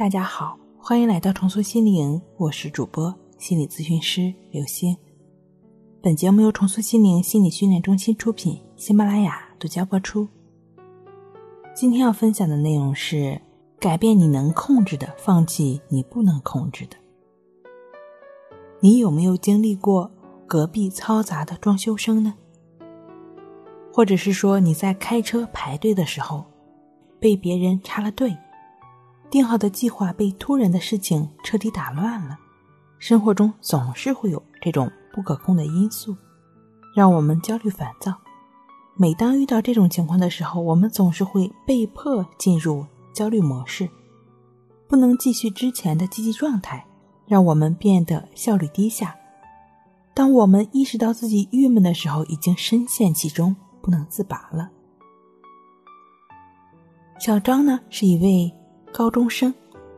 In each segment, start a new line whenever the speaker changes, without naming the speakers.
大家好，欢迎来到重塑心灵，我是主播心理咨询师刘星。本节目由重塑心灵心理训练中心出品，喜马拉雅独家播出。今天要分享的内容是：改变你能控制的，放弃你不能控制的。你有没有经历过隔壁嘈杂的装修声呢？或者是说你在开车排队的时候，被别人插了队？定好的计划被突然的事情彻底打乱了，生活中总是会有这种不可控的因素，让我们焦虑烦躁。每当遇到这种情况的时候，我们总是会被迫进入焦虑模式，不能继续之前的积极状态，让我们变得效率低下。当我们意识到自己郁闷的时候，已经深陷其中，不能自拔了。小张呢，是一位。高中生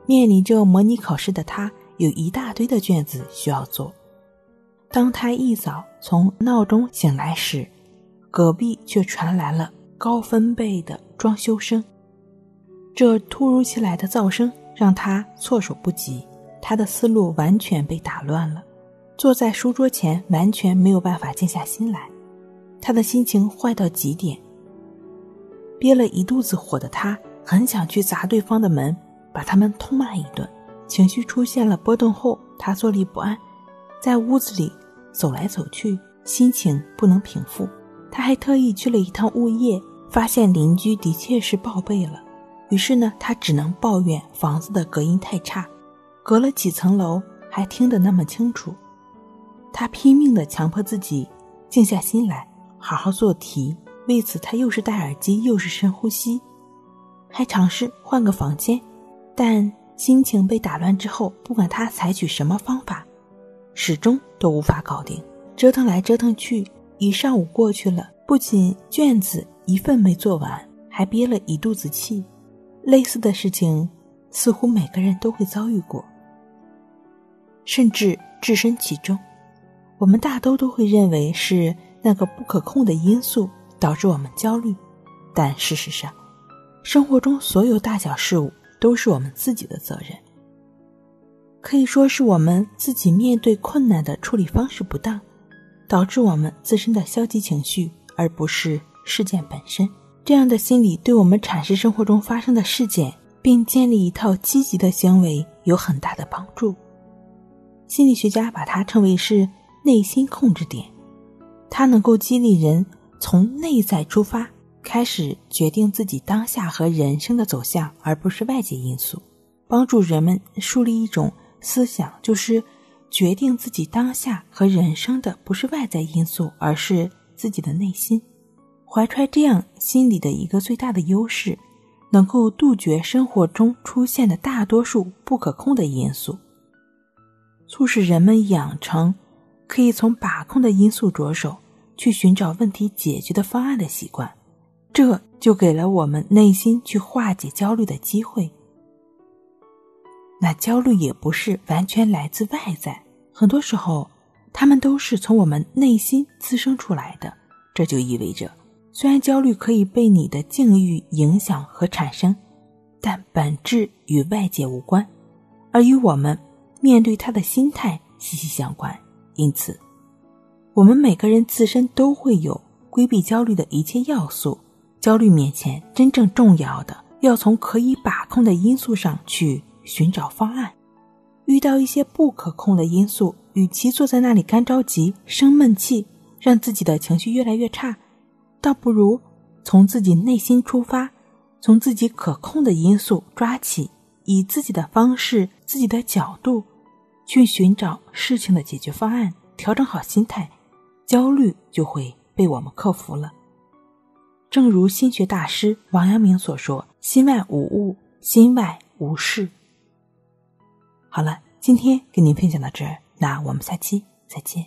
面临着模拟考试的他，有一大堆的卷子需要做。当他一早从闹钟醒来时，隔壁却传来了高分贝的装修声。这突如其来的噪声让他措手不及，他的思路完全被打乱了。坐在书桌前，完全没有办法静下心来，他的心情坏到极点。憋了一肚子火的他。很想去砸对方的门，把他们痛骂一顿。情绪出现了波动后，他坐立不安，在屋子里走来走去，心情不能平复。他还特意去了一趟物业，发现邻居的确是报备了。于是呢，他只能抱怨房子的隔音太差，隔了几层楼还听得那么清楚。他拼命地强迫自己静下心来，好好做题。为此，他又是戴耳机，又是深呼吸。还尝试换个房间，但心情被打乱之后，不管他采取什么方法，始终都无法搞定。折腾来折腾去，一上午过去了，不仅卷子一份没做完，还憋了一肚子气。类似的事情，似乎每个人都会遭遇过，甚至置身其中。我们大都都会认为是那个不可控的因素导致我们焦虑，但事实上。生活中所有大小事物都是我们自己的责任，可以说是我们自己面对困难的处理方式不当，导致我们自身的消极情绪，而不是事件本身。这样的心理对我们阐释生活中发生的事件，并建立一套积极的行为有很大的帮助。心理学家把它称为是内心控制点，它能够激励人从内在出发。开始决定自己当下和人生的走向，而不是外界因素，帮助人们树立一种思想，就是决定自己当下和人生的不是外在因素，而是自己的内心。怀揣这样心理的一个最大的优势，能够杜绝生活中出现的大多数不可控的因素，促使人们养成可以从把控的因素着手去寻找问题解决的方案的习惯。这就给了我们内心去化解焦虑的机会。那焦虑也不是完全来自外在，很多时候，他们都是从我们内心滋生出来的。这就意味着，虽然焦虑可以被你的境遇影响和产生，但本质与外界无关，而与我们面对它的心态息息相关。因此，我们每个人自身都会有规避焦虑的一切要素。焦虑面前，真正重要的要从可以把控的因素上去寻找方案。遇到一些不可控的因素，与其坐在那里干着急、生闷气，让自己的情绪越来越差，倒不如从自己内心出发，从自己可控的因素抓起，以自己的方式、自己的角度去寻找事情的解决方案，调整好心态，焦虑就会被我们克服了。正如心学大师王阳明所说：“心外无物，心外无事。”好了，今天跟您分享到这儿，那我们下期再见。